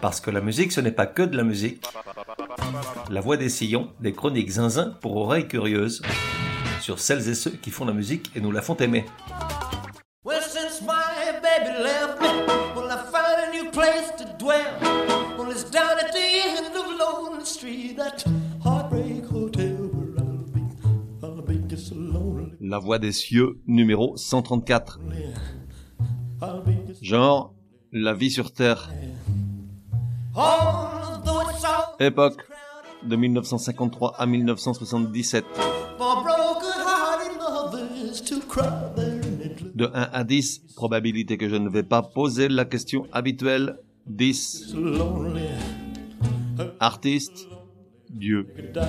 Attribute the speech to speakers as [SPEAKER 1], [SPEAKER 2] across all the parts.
[SPEAKER 1] Parce que la musique, ce n'est pas que de la musique. La voix des sillons, des chroniques zinzin pour oreilles curieuses. Sur celles et ceux qui font la musique et nous la font aimer.
[SPEAKER 2] Well, since my baby left me, well, I found a new place to dwell. Well, it's down at the end of Lonely Street, that heartbreak hotel where I'll be. I'll be just so lonely.
[SPEAKER 1] La voix des cieux, numéro 134.
[SPEAKER 2] I'll be just.
[SPEAKER 1] Genre, la vie sur Terre. Époque, de 1953 à 1977.
[SPEAKER 2] for broken-hearted mothers to cry there in Italy.
[SPEAKER 1] De 1 à 10, probabilité que je ne vais pas poser la question habituelle. 10.
[SPEAKER 2] So lonely,
[SPEAKER 1] Artiste, Dieu.
[SPEAKER 2] could die.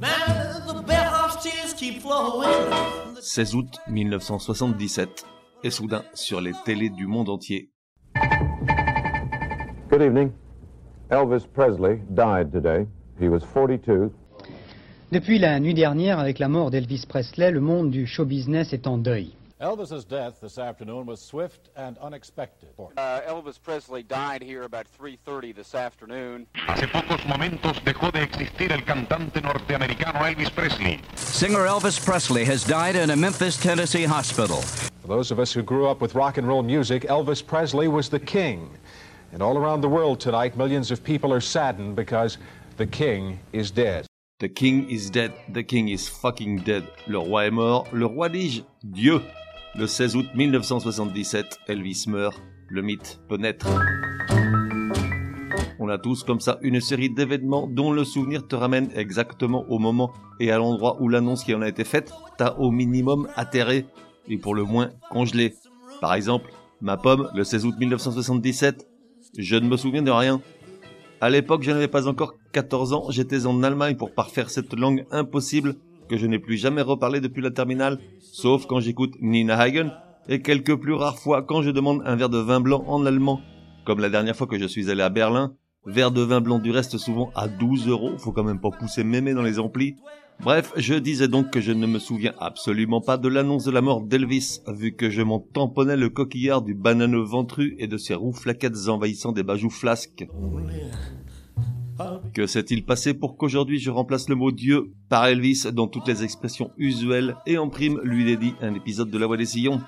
[SPEAKER 2] Now the bellhop's tears keep flowing.
[SPEAKER 1] 16 août 1977. Et soudain, sur les télés du monde entier,
[SPEAKER 3] Good evening. Elvis Presley died today. He was 42.
[SPEAKER 4] Depuis la nuit dernière, avec la mort d'Elvis Presley, le monde du show business est en deuil.
[SPEAKER 5] Elvis's death this afternoon was swift and unexpected.
[SPEAKER 6] Uh, Elvis Presley died here about 3:30 this afternoon.
[SPEAKER 7] Hace pocos momentos dejó de existir el cantante norteamericano Elvis Presley.
[SPEAKER 8] Singer Elvis Presley has died in a Memphis, Tennessee hospital.
[SPEAKER 5] For those of us who grew up with rock and roll music, Elvis Presley was the king. And all around the world tonight, millions of people are saddened because the king is dead.
[SPEAKER 1] The King is dead, the King is fucking dead. Le roi est mort, le roi dis-je, Dieu. Le 16 août 1977, Elvis meurt, le mythe peut naître. On a tous comme ça une série d'événements dont le souvenir te ramène exactement au moment et à l'endroit où l'annonce qui en a été faite t'a au minimum atterré et pour le moins congelé. Par exemple, ma pomme, le 16 août 1977, je ne me souviens de rien. À l'époque, je n'avais pas encore 14 ans, j'étais en Allemagne pour parfaire cette langue impossible que je n'ai plus jamais reparlé depuis la terminale, sauf quand j'écoute Nina Hagen et quelques plus rares fois quand je demande un verre de vin blanc en allemand, comme la dernière fois que je suis allé à Berlin, verre de vin blanc du reste souvent à 12 euros, faut quand même pas pousser mémé dans les amplis. Bref, je disais donc que je ne me souviens absolument pas de l'annonce de la mort d'Elvis, vu que je m'en tamponnais le coquillard du bananeux ventru et de ses roux-flaquettes envahissant des bajoux flasques. Que s'est-il passé pour qu'aujourd'hui je remplace le mot Dieu par Elvis dans toutes les expressions usuelles et en prime lui dédie un épisode de La Voix des Sillons?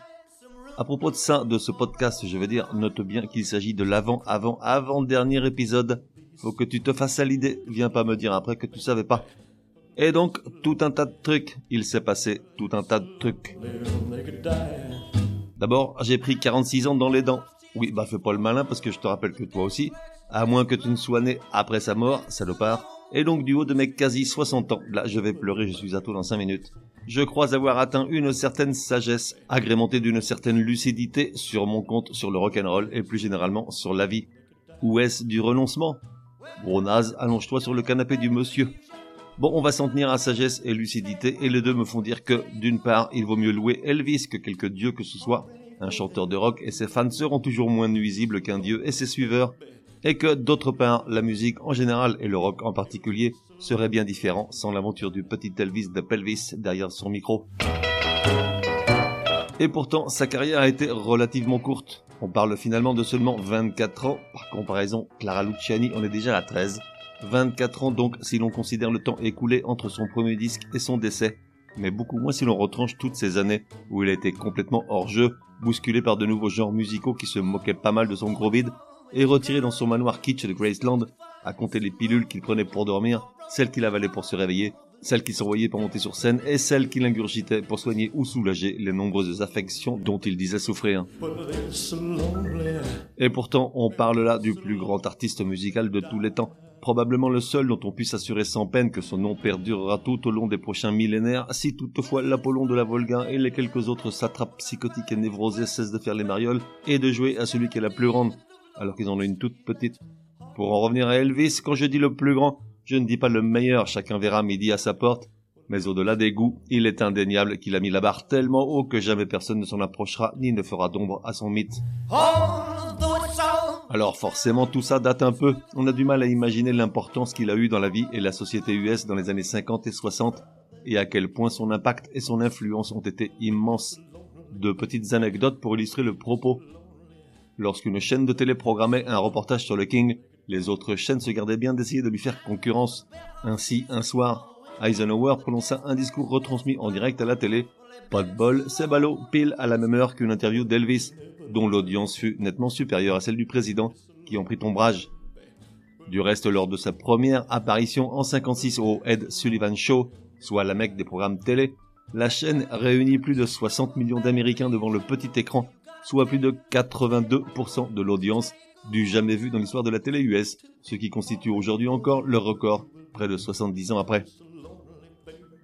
[SPEAKER 1] À propos de ça, de ce podcast, je veux dire, note bien qu'il s'agit de l'avant, avant, avant dernier épisode. Faut que tu te fasses à l'idée, viens pas me dire après que tu savais pas. Et donc, tout un tas de trucs, il s'est passé tout un tas de trucs. D'abord, j'ai pris 46 ans dans les dents. Oui, bah fais pas le malin parce que je te rappelle que toi aussi, à moins que tu ne sois né après sa mort, salopard. Et donc du haut de mes quasi 60 ans, là je vais pleurer, je suis à toi dans 5 minutes. Je crois avoir atteint une certaine sagesse, agrémentée d'une certaine lucidité sur mon compte sur le rock'n'roll et plus généralement sur la vie. Où est-ce du renoncement? Gros naze, allonge-toi sur le canapé du monsieur. Bon, on va s'en tenir à sagesse et lucidité, et les deux me font dire que, d'une part, il vaut mieux louer Elvis que quelque dieu que ce soit. Un chanteur de rock et ses fans seront toujours moins nuisibles qu'un dieu et ses suiveurs. Et que, d'autre part, la musique en général et le rock en particulier serait bien différent sans l'aventure du petit Elvis de Pelvis derrière son micro. Et pourtant, sa carrière a été relativement courte. On parle finalement de seulement 24 ans. Par comparaison, Clara Luciani en est déjà à 13. 24 ans donc si l'on considère le temps écoulé entre son premier disque et son décès. Mais beaucoup moins si l'on retranche toutes ces années où il a été complètement hors jeu, bousculé par de nouveaux genres musicaux qui se moquaient pas mal de son gros vide, et retiré dans son manoir kitsch de Graceland, à compter les pilules qu'il prenait pour dormir, celles qu'il avalait pour se réveiller, celles qu'il s'envoyait pour monter sur scène et celles qu'il ingurgitait pour soigner ou soulager les nombreuses affections dont il disait souffrir. Et pourtant, on parle là du plus grand artiste musical de tous les temps, probablement le seul dont on puisse assurer sans peine que son nom perdurera tout au long des prochains millénaires, si toutefois l'Apollon de la Volga et les quelques autres satrapes psychotiques et névrosés cessent de faire les marioles et de jouer à celui qui est la plus grande, alors qu'ils en ont une toute petite. Pour en revenir à Elvis, quand je dis le plus grand, je ne dis pas le meilleur, chacun verra midi à sa porte, mais au-delà des goûts, il est indéniable qu'il a mis la barre tellement haut que jamais personne ne s'en approchera ni ne fera d'ombre à son mythe.
[SPEAKER 2] All
[SPEAKER 1] Alors forcément tout ça date un peu. On a du mal à imaginer l'importance qu'il a eu dans la vie et la société US dans les années 50 et 60 et à quel point son impact et son influence ont été immenses. Deux petites anecdotes pour illustrer le propos. Lorsqu'une chaîne de télé programmait un reportage sur le King, les autres chaînes se gardaient bien d'essayer de lui faire concurrence. Ainsi, un soir, Eisenhower prononça un discours retransmis en direct à la télé. Pas de bol, c'est ballot, pile à la même heure qu'une interview d'Elvis, dont l'audience fut nettement supérieure à celle du président, qui en prit ombrage. Du reste, lors de sa première apparition en 56 au Ed Sullivan Show, soit la mecque des programmes télé, la chaîne réunit plus de 60 millions d'Américains devant le petit écran, soit plus de 82% de l'audience du jamais vu dans l'histoire de la télé US, ce qui constitue aujourd'hui encore le record, près de 70 ans après.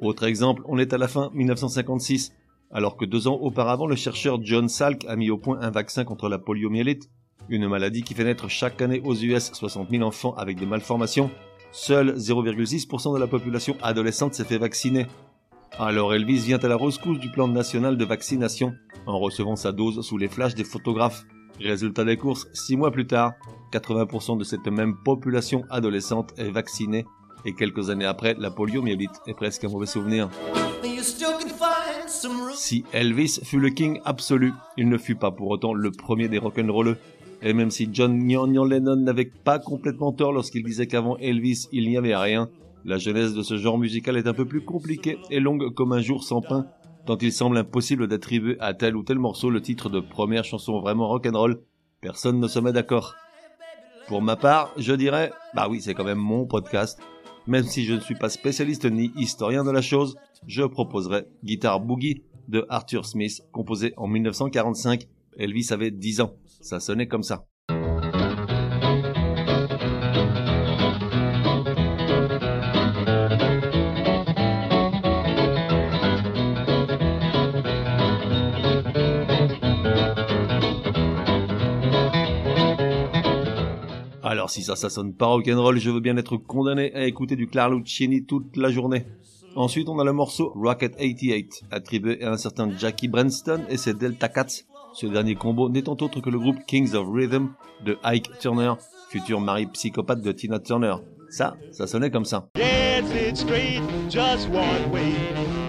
[SPEAKER 1] Autre exemple, on est à la fin 1956, alors que deux ans auparavant, le chercheur John Salk a mis au point un vaccin contre la poliomyélite, une maladie qui fait naître chaque année aux US 60 000 enfants avec des malformations. Seul 0,6% de la population adolescente s'est fait vacciner. Alors Elvis vient à la rescousse du plan national de vaccination en recevant sa dose sous les flashs des photographes. Résultat des courses, six mois plus tard, 80% de cette même population adolescente est vaccinée et quelques années après, la poliomyélite est presque un mauvais souvenir. Si Elvis fut le king absolu, il ne fut pas pour autant le premier des rock'n'rolleux. Et même si John Nyan Lennon n'avait pas complètement tort lorsqu'il disait qu'avant Elvis il n'y avait rien, la genèse de ce genre musical est un peu plus compliquée et longue comme un jour sans pain, tant il semble impossible d'attribuer à tel ou tel morceau le titre de première chanson vraiment rock'n'roll. Personne ne se met d'accord. Pour ma part, je dirais, bah oui, c'est quand même mon podcast. Même si je ne suis pas spécialiste ni historien de la chose, je proposerai Guitar Boogie de Arthur Smith, composé en 1945. Elvis avait 10 ans. Ça sonnait comme ça. Si ça, ça sonne pas rock'n'roll, je veux bien être condamné à écouter du Clarluccini toute la journée. Ensuite, on a le morceau Rocket 88, attribué à un certain Jackie Branston et ses Delta Cats, ce dernier combo n'étant autre que le groupe Kings of Rhythm de Ike Turner, futur mari psychopathe de Tina Turner. Ça, ça sonnait comme ça.
[SPEAKER 2] Yes, it's straight, just one way.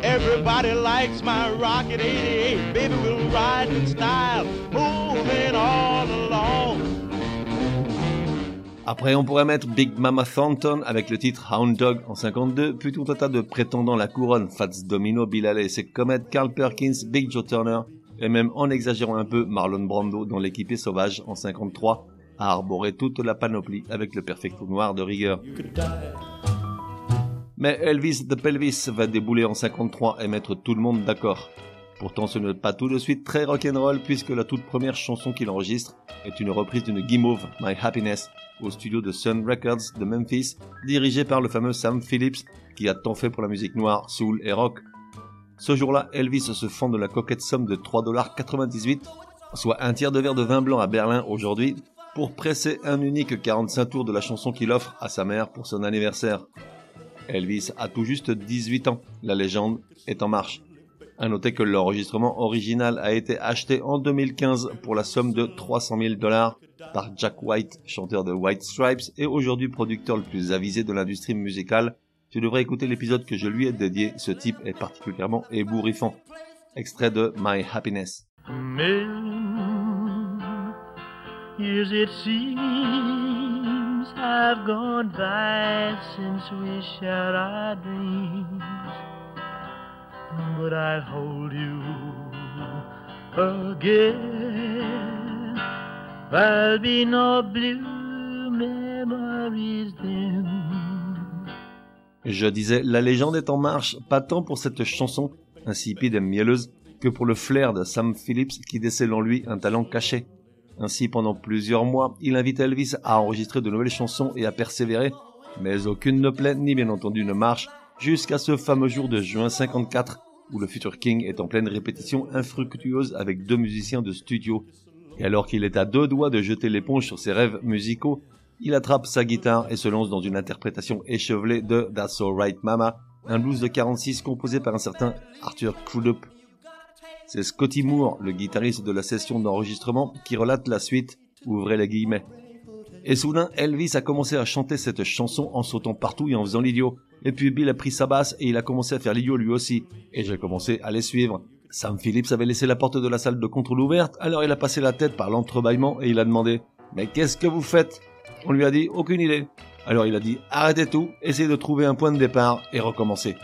[SPEAKER 2] Everybody likes my Rocket 88. Baby, we'll ride in style, moving all along.
[SPEAKER 1] Après, on pourrait mettre Big Mama Thornton avec le titre Hound Dog en 52, puis tout un tas de prétendants la couronne, Fats Domino, Bill Haley, comètes, Carl Perkins, Big Joe Turner, et même en exagérant un peu, Marlon Brando dans l'équipé sauvage en 53 a arboré toute la panoplie avec le perfecto noir de rigueur. Mais Elvis the Pelvis va débouler en 53 et mettre tout le monde d'accord. Pourtant ce n'est pas tout de suite très rock'n'roll puisque la toute première chanson qu'il enregistre est une reprise d'une Guimauve, My Happiness, au studio de Sun Records de Memphis, dirigé par le fameux Sam Phillips qui a tant fait pour la musique noire, soul et rock. Ce jour-là, Elvis se fend de la coquette somme de 3,98$, soit un tiers de verre de vin blanc à Berlin aujourd'hui, pour presser un unique 45 tours de la chanson qu'il offre à sa mère pour son anniversaire. Elvis a tout juste 18 ans, la légende est en marche. À noter que l'enregistrement original a été acheté en 2015 pour la somme de 300 000 dollars par Jack White, chanteur de White Stripes et aujourd'hui producteur le plus avisé de l'industrie musicale tu devrais écouter l'épisode que je lui ai dédié, ce type est particulièrement ébouriffant. Extrait de My Happiness.
[SPEAKER 2] Hold you be no blue then.
[SPEAKER 1] Je disais, la légende est en marche, pas tant pour cette chanson, insipide et mielleuse, que pour le flair de Sam Phillips qui décèle en lui un talent caché. Ainsi, pendant plusieurs mois, il invite Elvis à enregistrer de nouvelles chansons et à persévérer, mais aucune ne plaît ni bien entendu ne marche, jusqu'à ce fameux jour de juin 54, où le futur King est en pleine répétition infructueuse avec deux musiciens de studio. Et alors qu'il est à deux doigts de jeter l'éponge sur ses rêves musicaux, il attrape sa guitare et se lance dans une interprétation échevelée de That's Alright Mama, un blues de 46 composé par un certain Arthur Crudup. C'est Scotty Moore, le guitariste de la session d'enregistrement, qui relate la suite, ouvrez les guillemets. Et soudain, Elvis a commencé à chanter cette chanson en sautant partout et en faisant l'idiot. Et puis Bill a pris sa basse et il a commencé à faire l'idiot lui aussi. Et j'ai commencé à les suivre. Sam Phillips avait laissé la porte de la salle de contrôle ouverte, alors il a passé la tête par l'entrebâillement et il a demandé Mais qu'est-ce que vous faites? On lui a dit Aucune idée. Alors il a dit Arrêtez tout, essayez de trouver un point de départ et recommencez.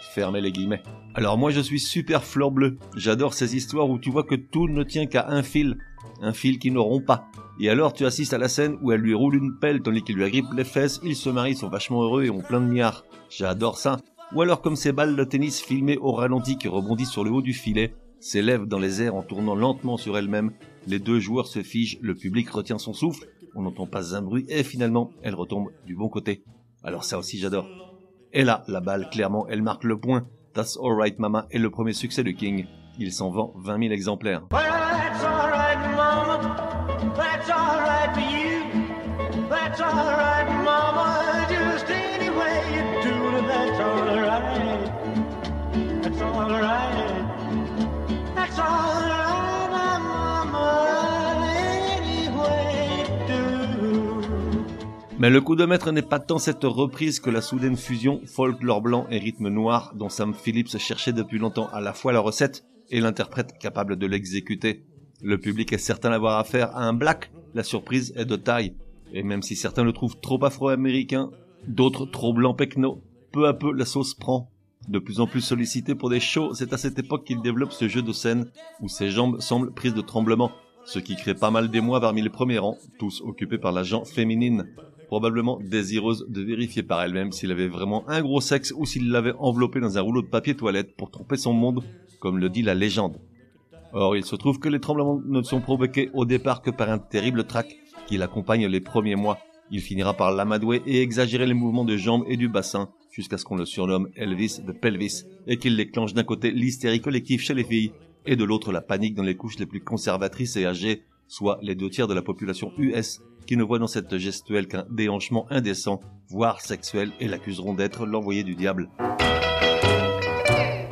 [SPEAKER 1] Fermez les guillemets. Alors moi je suis super fleur bleue. J'adore ces histoires où tu vois que tout ne tient qu'à un fil. Un fil qui ne rompt pas. Et alors tu assistes à la scène où elle lui roule une pelle tandis qu'il lui agrippe les fesses, ils se marient, sont vachement heureux et ont plein de milliards. J'adore ça. Ou alors comme ces balles de tennis filmées au ralenti qui rebondissent sur le haut du filet, s'élèvent dans les airs en tournant lentement sur elles-mêmes, les deux joueurs se figent, le public retient son souffle, on n'entend pas un bruit et finalement elle retombe du bon côté. Alors ça aussi j'adore. Et là, la balle, clairement, elle marque le point. That's Alright Mama est le premier succès de King. Il s'en vend 20 000 exemplaires.
[SPEAKER 2] Well,
[SPEAKER 1] Mais le coup de maître n'est pas tant cette reprise que la soudaine fusion folklore blanc et rythme noir dont Sam Phillips cherchait depuis longtemps à la fois la recette et l'interprète capable de l'exécuter. Le public est certain d'avoir affaire à un black, la surprise est de taille. Et même si certains le trouvent trop afro-américain, d'autres trop blanc pecno, peu à peu la sauce prend. De plus en plus sollicité pour des shows, c'est à cette époque qu'il développe ce jeu de scène où ses jambes semblent prises de tremblement, ce qui crée pas mal d'émoi parmi les premiers rangs, tous occupés par la gent féminine, probablement désireuse de vérifier par elle-même s'il avait vraiment un gros sexe ou s'il l'avait enveloppé dans un rouleau de papier toilette pour tromper son monde, comme le dit la légende. Or, il se trouve que les tremblements ne sont provoqués au départ que par un terrible trac qui l'accompagne les premiers mois. Il finira par l'amadouer et exagérer les mouvements de jambes et du bassin jusqu'à ce qu'on le surnomme Elvis de Pelvis et qu'il déclenche d'un côté l'hystérie collective chez les filles et de l'autre la panique dans les couches les plus conservatrices et âgées, soit les deux tiers de la population US qui ne voient dans cette gestuelle qu'un déhanchement indécent, voire sexuel, et l'accuseront d'être l'envoyé du diable.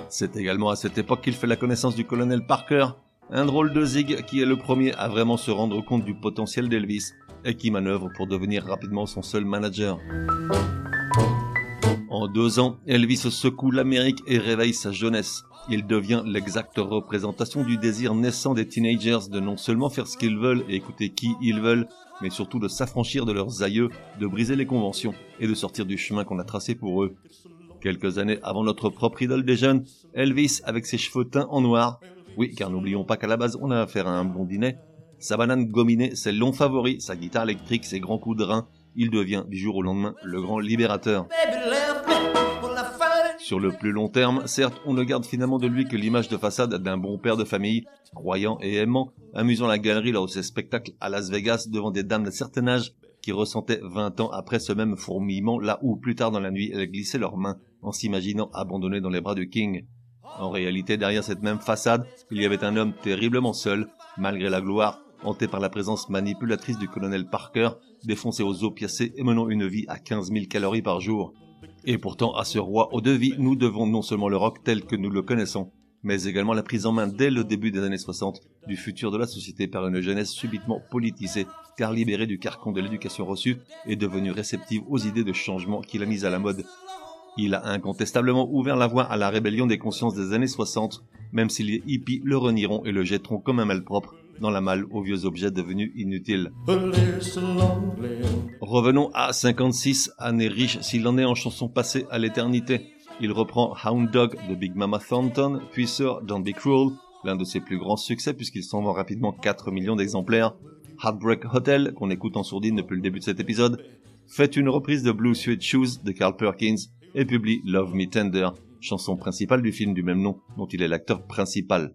[SPEAKER 1] C'est également à cette époque qu'il fait la connaissance du colonel Parker, un drôle de zig qui est le premier à vraiment se rendre compte du potentiel d'Elvis et qui manœuvre pour devenir rapidement son seul manager. En deux ans, Elvis secoue l'Amérique et réveille sa jeunesse. Il devient l'exacte représentation du désir naissant des teenagers de non seulement faire ce qu'ils veulent et écouter qui ils veulent, mais surtout de s'affranchir de leurs aïeux, de briser les conventions et de sortir du chemin qu'on a tracé pour eux. Quelques années avant notre propre idole des jeunes, Elvis, avec ses cheveux teints en noir, oui, car n'oublions pas qu'à la base on a affaire à un blondinet, sa banane gominée, ses longs favoris, sa guitare électrique, ses grands coups de rein, il devient du jour au lendemain le grand libérateur. Sur le plus long terme, certes, on ne garde finalement de lui que l'image de façade d'un bon père de famille, croyant et aimant, amusant la galerie lors de ses spectacles à Las Vegas devant des dames d'un certain âge qui ressentaient 20 ans après ce même fourmillement là où, plus tard dans la nuit, elles glissaient leurs mains en s'imaginant abandonnées dans les bras du King. En réalité, derrière cette même façade, il y avait un homme terriblement seul, malgré la gloire, hanté par la présence manipulatrice du colonel Parker, défoncé aux opiacés et menant une vie à 15 000 calories par jour. Et pourtant, à ce roi aux deux vies, nous devons non seulement le rock tel que nous le connaissons, mais également la prise en main dès le début des années 60 du futur de la société par une jeunesse subitement politisée, car libérée du carcan de l'éducation reçue et devenue réceptive aux idées de changement qu'il a mises à la mode. Il a incontestablement ouvert la voie à la rébellion des consciences des années 60, même si les hippies le renieront et le jetteront comme un malpropre dans la malle aux vieux objets devenus inutiles. Revenons à 56, année riche s'il en est en chansons passées à l'éternité. Il reprend Hound Dog de Big Mama Thornton, puis Sir Don't Be Cruel, l'un de ses plus grands succès puisqu'il s'en vend rapidement 4 millions d'exemplaires. Heartbreak Hotel, qu'on écoute en sourdine depuis le début de cet épisode, fait une reprise de Blue Suede Shoes de Carl Perkins et publie Love Me Tender, chanson principale du film du même nom dont il est l'acteur principal.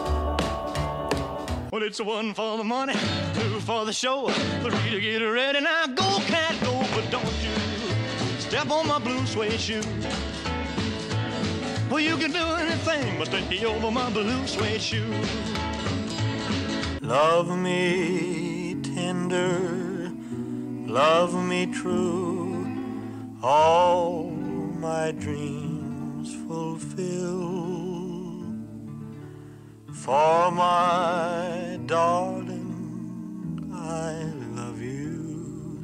[SPEAKER 2] Well, it's one for the money, two for the show, three to get ready. Now go, cat, go, but don't you step on my blue suede shoe. Well, you can do anything but take me over my blue suede shoe. Love me tender, love me true, all my dreams fulfill. For my darling, I love you,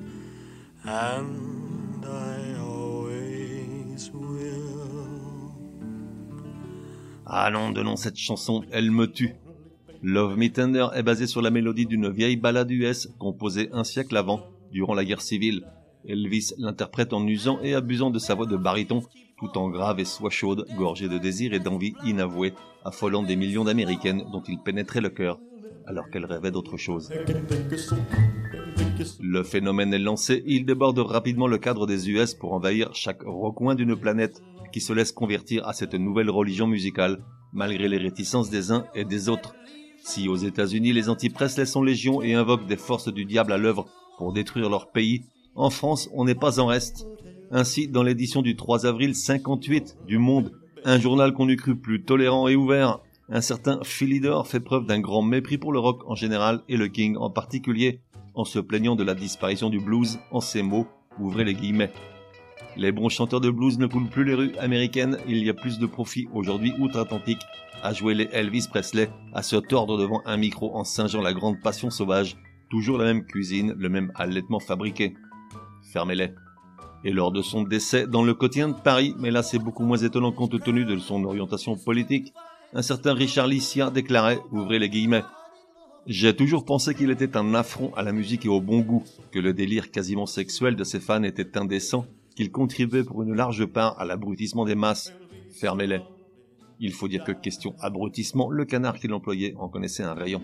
[SPEAKER 2] and I always will.
[SPEAKER 1] Ah non, cette chanson, elle me tue. Love Me Tender est basée sur la mélodie d'une vieille ballade US composée un siècle avant, durant la guerre civile. Elvis l'interprète en usant et abusant de sa voix de baryton, tout en grave et soie chaude, gorgée de désir et d'envie inavouée, affolant des millions d'Américaines dont il pénétrait le cœur, alors qu'elles rêvaient d'autre chose. Le phénomène est lancé, il déborde rapidement le cadre des US pour envahir chaque recoin d'une planète qui se laisse convertir à cette nouvelle religion musicale, malgré les réticences des uns et des autres. Si aux États-Unis les anti-Presley sont légion et invoquent des forces du diable à l'œuvre pour détruire leur pays, en France on n'est pas en reste. Ainsi, dans l'édition du 3 avril 58 du Monde, un journal qu'on eût cru plus tolérant et ouvert, un certain Philidor fait preuve d'un grand mépris pour le rock en général et le King en particulier, en se plaignant de la disparition du blues en ces mots, ouvrez les guillemets. Les bons chanteurs de blues ne coulent plus les rues américaines, il y a plus de profit aujourd'hui outre-Atlantique à jouer les Elvis Presley, à se tordre devant un micro en singeant la grande passion sauvage, toujours la même cuisine, le même allaitement fabriqué. Fermez-les. Et lors de son décès dans le quotidien de Paris, mais là c'est beaucoup moins étonnant compte tenu de son orientation politique, un certain Richard Licia déclarait, ouvrez les guillemets, j'ai toujours pensé qu'il était un affront à la musique et au bon goût, que le délire quasiment sexuel de ses fans était indécent, qu'il contribuait pour une large part à l'abrutissement des masses. Fermez-les. Il faut dire que question abrutissement, le canard qu'il employait en connaissait un rayon.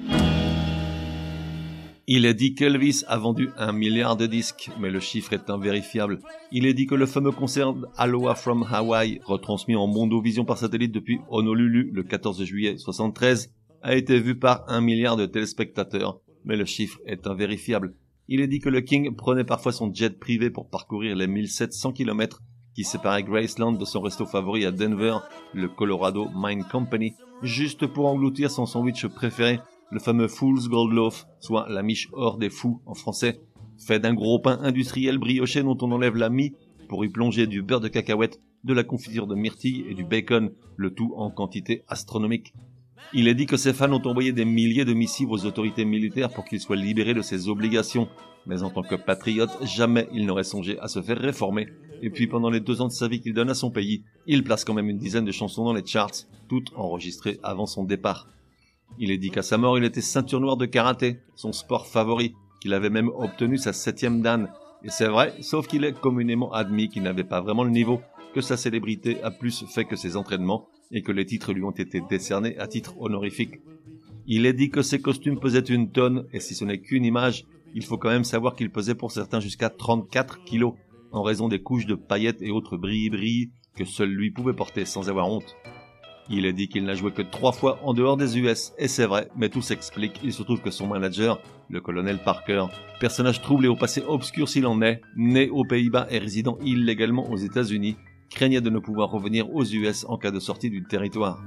[SPEAKER 1] Il est dit qu'Elvis a vendu un milliard de disques, mais le chiffre est invérifiable. Il est dit que le fameux concert Aloha from Hawaii, retransmis en Mondovision par satellite depuis Honolulu le 14 juillet 73, a été vu par un milliard de téléspectateurs, mais le chiffre est invérifiable. Il est dit que le King prenait parfois son jet privé pour parcourir les 1700 km qui séparaient Graceland de son resto favori à Denver, le Colorado Mine Company, juste pour engloutir son sandwich préféré le fameux Fool's Gold Loaf, soit la miche or des fous en français, fait d'un gros pain industriel brioché dont on enlève la mie pour y plonger du beurre de cacahuète, de la confiture de myrtille et du bacon, le tout en quantité astronomique. Il est dit que ses fans ont envoyé des milliers de missives aux autorités militaires pour qu'il soit libéré de ses obligations, mais en tant que patriote, jamais il n'aurait songé à se faire réformer. Et puis pendant les deux ans de sa vie qu'il donne à son pays, il place quand même une dizaine de chansons dans les charts, toutes enregistrées avant son départ. Il est dit qu'à sa mort, il était ceinture noire de karaté, son sport favori, qu'il avait même obtenu sa septième dan. Et c'est vrai, sauf qu'il est communément admis qu'il n'avait pas vraiment le niveau, que sa célébrité a plus fait que ses entraînements, et que les titres lui ont été décernés à titre honorifique. Il est dit que ses costumes pesaient une tonne, et si ce n'est qu'une image, il faut quand même savoir qu'il pesait pour certains jusqu'à 34 kilos, en raison des couches de paillettes et autres brilles-brilles que seul lui pouvait porter sans avoir honte. Il est dit qu'il n'a joué que trois fois en dehors des US, et c'est vrai, mais tout s'explique. Il se trouve que son manager, le colonel Parker, personnage troublé au passé obscur s'il en est, né aux Pays-Bas et résidant illégalement aux États-Unis, craignait de ne pouvoir revenir aux US en cas de sortie du territoire.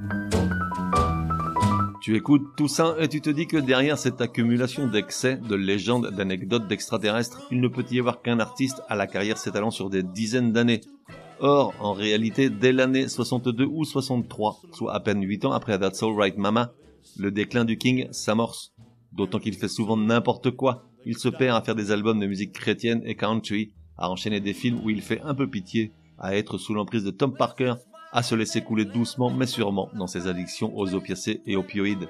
[SPEAKER 1] Tu écoutes tout ça et tu te dis que derrière cette accumulation d'excès, de légendes, d'anecdotes d'extraterrestres, il ne peut y avoir qu'un artiste à la carrière s'étalant sur des dizaines d'années, Or, en réalité, dès l'année 62 ou 63, soit à peine 8 ans après That's Right Mama, le déclin du King s'amorce. D'autant qu'il fait souvent n'importe quoi. Il se perd à faire des albums de musique chrétienne et country, à enchaîner des films où il fait un peu pitié, à être sous l'emprise de Tom Parker, à se laisser couler doucement mais sûrement dans ses addictions aux opiacés et opioïdes.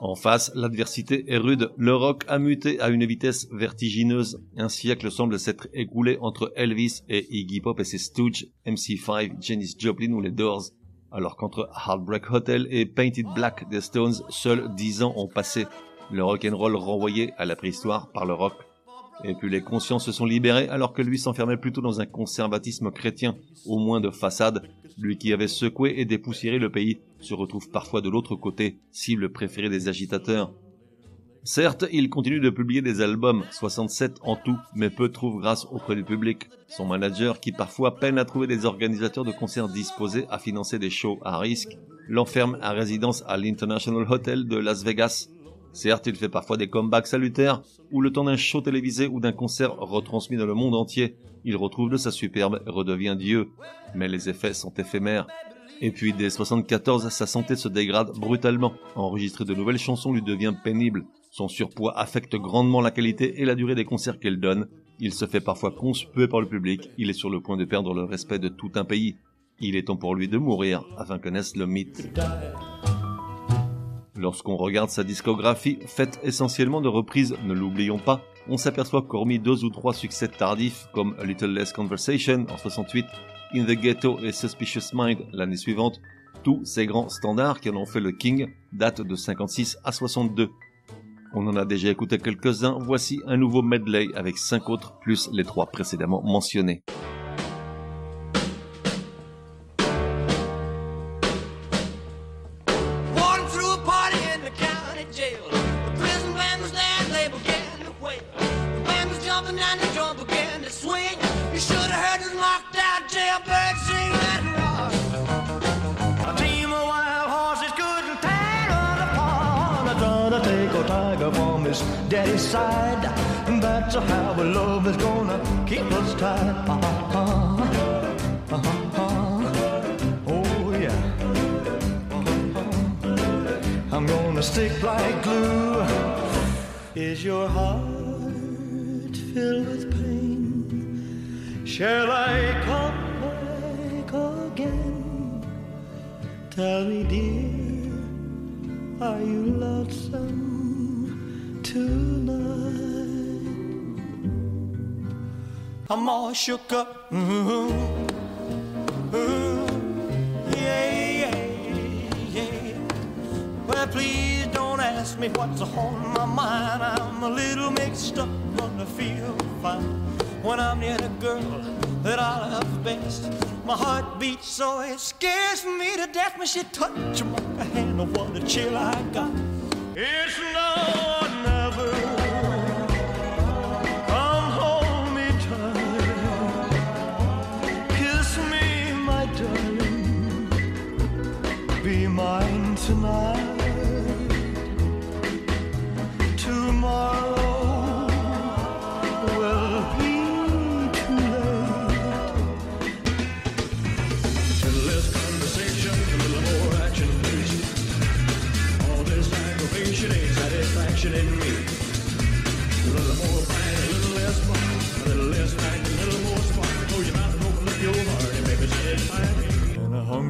[SPEAKER 1] En face, l'adversité est rude. Le rock a muté à une vitesse vertigineuse. Un siècle semble s'être écoulé entre Elvis et Iggy Pop et ses Stooges, MC5, Janis Joplin ou les Doors. Alors qu'entre Heartbreak Hotel et Painted Black des Stones, seuls dix ans ont passé. Le rock and roll renvoyé à la préhistoire par le rock. Et puis les consciences se sont libérées alors que lui s'enfermait plutôt dans un conservatisme chrétien, au moins de façade. Lui qui avait secoué et dépoussiéré le pays se retrouve parfois de l'autre côté, cible préférée des agitateurs. Certes, il continue de publier des albums, 67 en tout, mais peu trouve grâce auprès du public. Son manager, qui parfois peine à trouver des organisateurs de concerts disposés à financer des shows à risque, l'enferme à résidence à l'International Hotel de Las Vegas. Certes, il fait parfois des comebacks salutaires, où le temps d'un show télévisé ou d'un concert retransmis dans le monde entier, il retrouve de sa superbe et redevient Dieu. Mais les effets sont éphémères. Et puis dès 74, sa santé se dégrade brutalement. Enregistrer de nouvelles chansons lui devient pénible. Son surpoids affecte grandement la qualité et la durée des concerts qu'elle donne. Il se fait parfois conspuer par le public. Il est sur le point de perdre le respect de tout un pays. Il est temps pour lui de mourir afin que naisse le mythe. Lorsqu'on regarde sa discographie, faite essentiellement de reprises, ne l'oublions pas, on s'aperçoit qu'hormis deux ou trois succès tardifs comme A Little Less Conversation en 68, In the Ghetto et Suspicious Mind l'année suivante, tous ces grands standards qui en ont fait le King datent de 56 à 62. On en a déjà écouté quelques-uns, voici un nouveau medley avec cinq autres plus les trois précédemment mentionnés.
[SPEAKER 2] Jail. The prison band was there they began to wail. The band was jumping and the drum began to swing. You should have heard this knocked out jailbird sing that rock. A team of wild horses couldn't tear on apart. I tried to take a tiger from his daddy's side. That's how our love is gonna keep us tied. Uh-huh. Gonna stick like glue. Is your heart filled with pain? Shall I come back again? Tell me, dear, are you lonesome tonight? I'm all shook up. Mhm. Ooh, ask me what's on my mind. I'm a little mixed up, gonna feel fine when I'm near the girl that I love best. My heart beats so it scares me to death when she touch my hand. Oh, what a chill I got. It's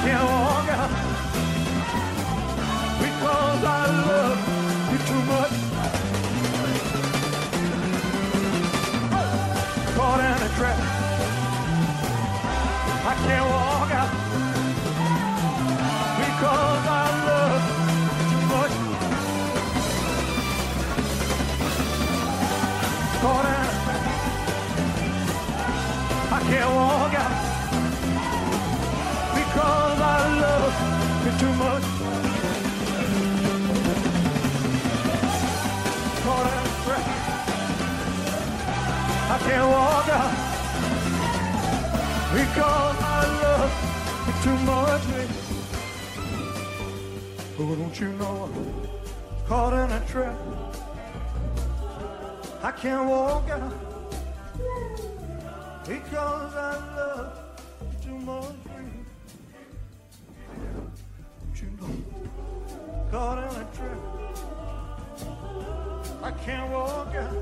[SPEAKER 2] I can't walk out because I love you too much. Caught in a trap. I can't walk out because I love you too much. Caught in a trap. I can't walk out too much. Caught in a trap. I can't walk out because I love you too much. Oh, don't you know I'm caught in a trap? I can't walk out because I love you too much. Don't caught in a trap. I can't walk out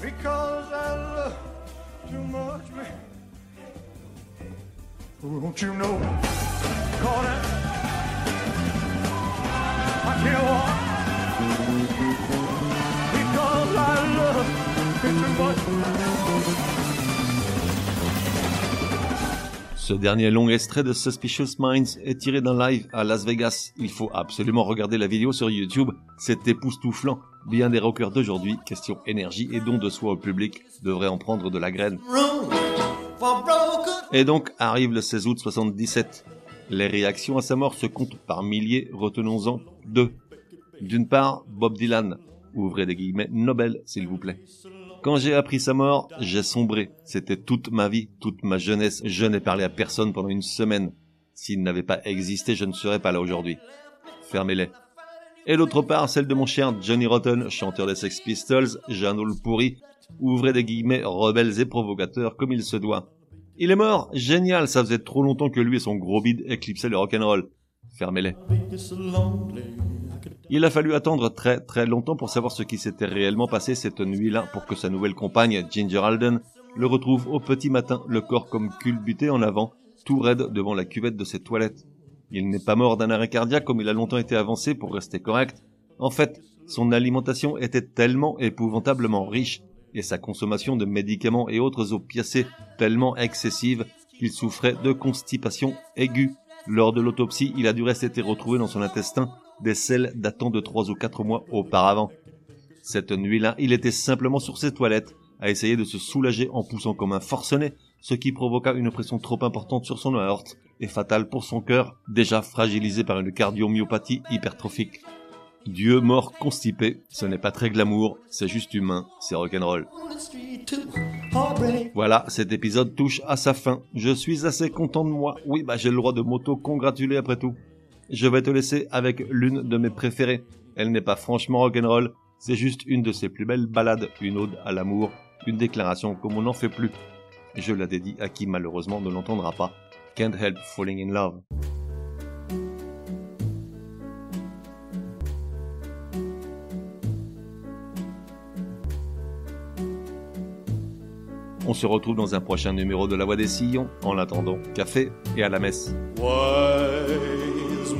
[SPEAKER 2] because I love too much, man. Won't you know? Caught out. I can't walk because I love too much.
[SPEAKER 1] Ce dernier long extrait de Suspicious Minds est tiré d'un live à Las Vegas. Il faut absolument regarder la vidéo sur YouTube, c'est époustouflant. Bien des rockers d'aujourd'hui, question énergie et don de soi au public, devraient en prendre de la graine. Et donc arrive le 16 août 77. Les réactions à sa mort se comptent par milliers, retenons-en deux. D'une part, Bob Dylan, ouvrez des guillemets, Nobel s'il vous plaît. Quand j'ai appris sa mort, j'ai sombré. C'était toute ma vie, toute ma jeunesse. Je n'ai parlé à personne pendant une semaine. S'il n'avait pas existé, je ne serais pas là aujourd'hui. Fermez-les. Et d'autre part, celle de mon cher Johnny Rotten, chanteur des Sex Pistols, Jeannot le pourri, ouvrez des guillemets, rebelles et provocateurs comme il se doit. Il est mort, génial, ça faisait trop longtemps que lui et son gros bide éclipsaient le rock'n'roll. Fermez-les. Il a fallu attendre très très longtemps pour savoir ce qui s'était réellement passé cette nuit-là pour que sa nouvelle compagne, Ginger Alden, le retrouve au petit matin, le corps comme culbuté en avant, tout raide devant la cuvette de ses toilettes. Il n'est pas mort d'un arrêt cardiaque comme il a longtemps été avancé pour rester correct. En fait, son alimentation était tellement épouvantablement riche et sa consommation de médicaments et autres opiacés tellement excessive qu'il souffrait de constipation aiguë. Lors de l'autopsie, il a du reste été retrouvé dans son intestin des selles datant de trois ou quatre mois auparavant. Cette nuit-là, il était simplement sur ses toilettes, à essayer de se soulager en poussant comme un forcené, ce qui provoqua une pression trop importante sur son aorte et fatale pour son cœur, déjà fragilisé par une cardiomyopathie hypertrophique. Dieu mort constipé, ce n'est pas très glamour, c'est juste humain, c'est rock'n'roll. Voilà, cet épisode touche à sa fin. Je suis assez content de moi. Oui, bah j'ai le droit de m'auto-congratuler après tout. Je vais te laisser avec l'une de mes préférées. Elle n'est pas franchement rock'n'roll, c'est juste une de ses plus belles ballades, une ode à l'amour, une déclaration comme on n'en fait plus. Je la dédie à qui malheureusement ne l'entendra pas. Can't help falling in love. On se retrouve dans un prochain numéro de La Voix des Sillons. En attendant, café et à la messe.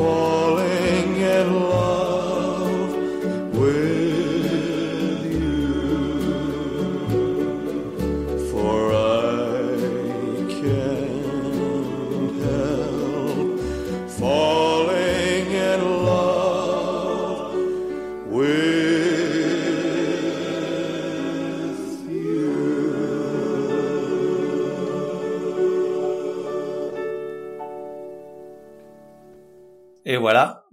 [SPEAKER 2] falling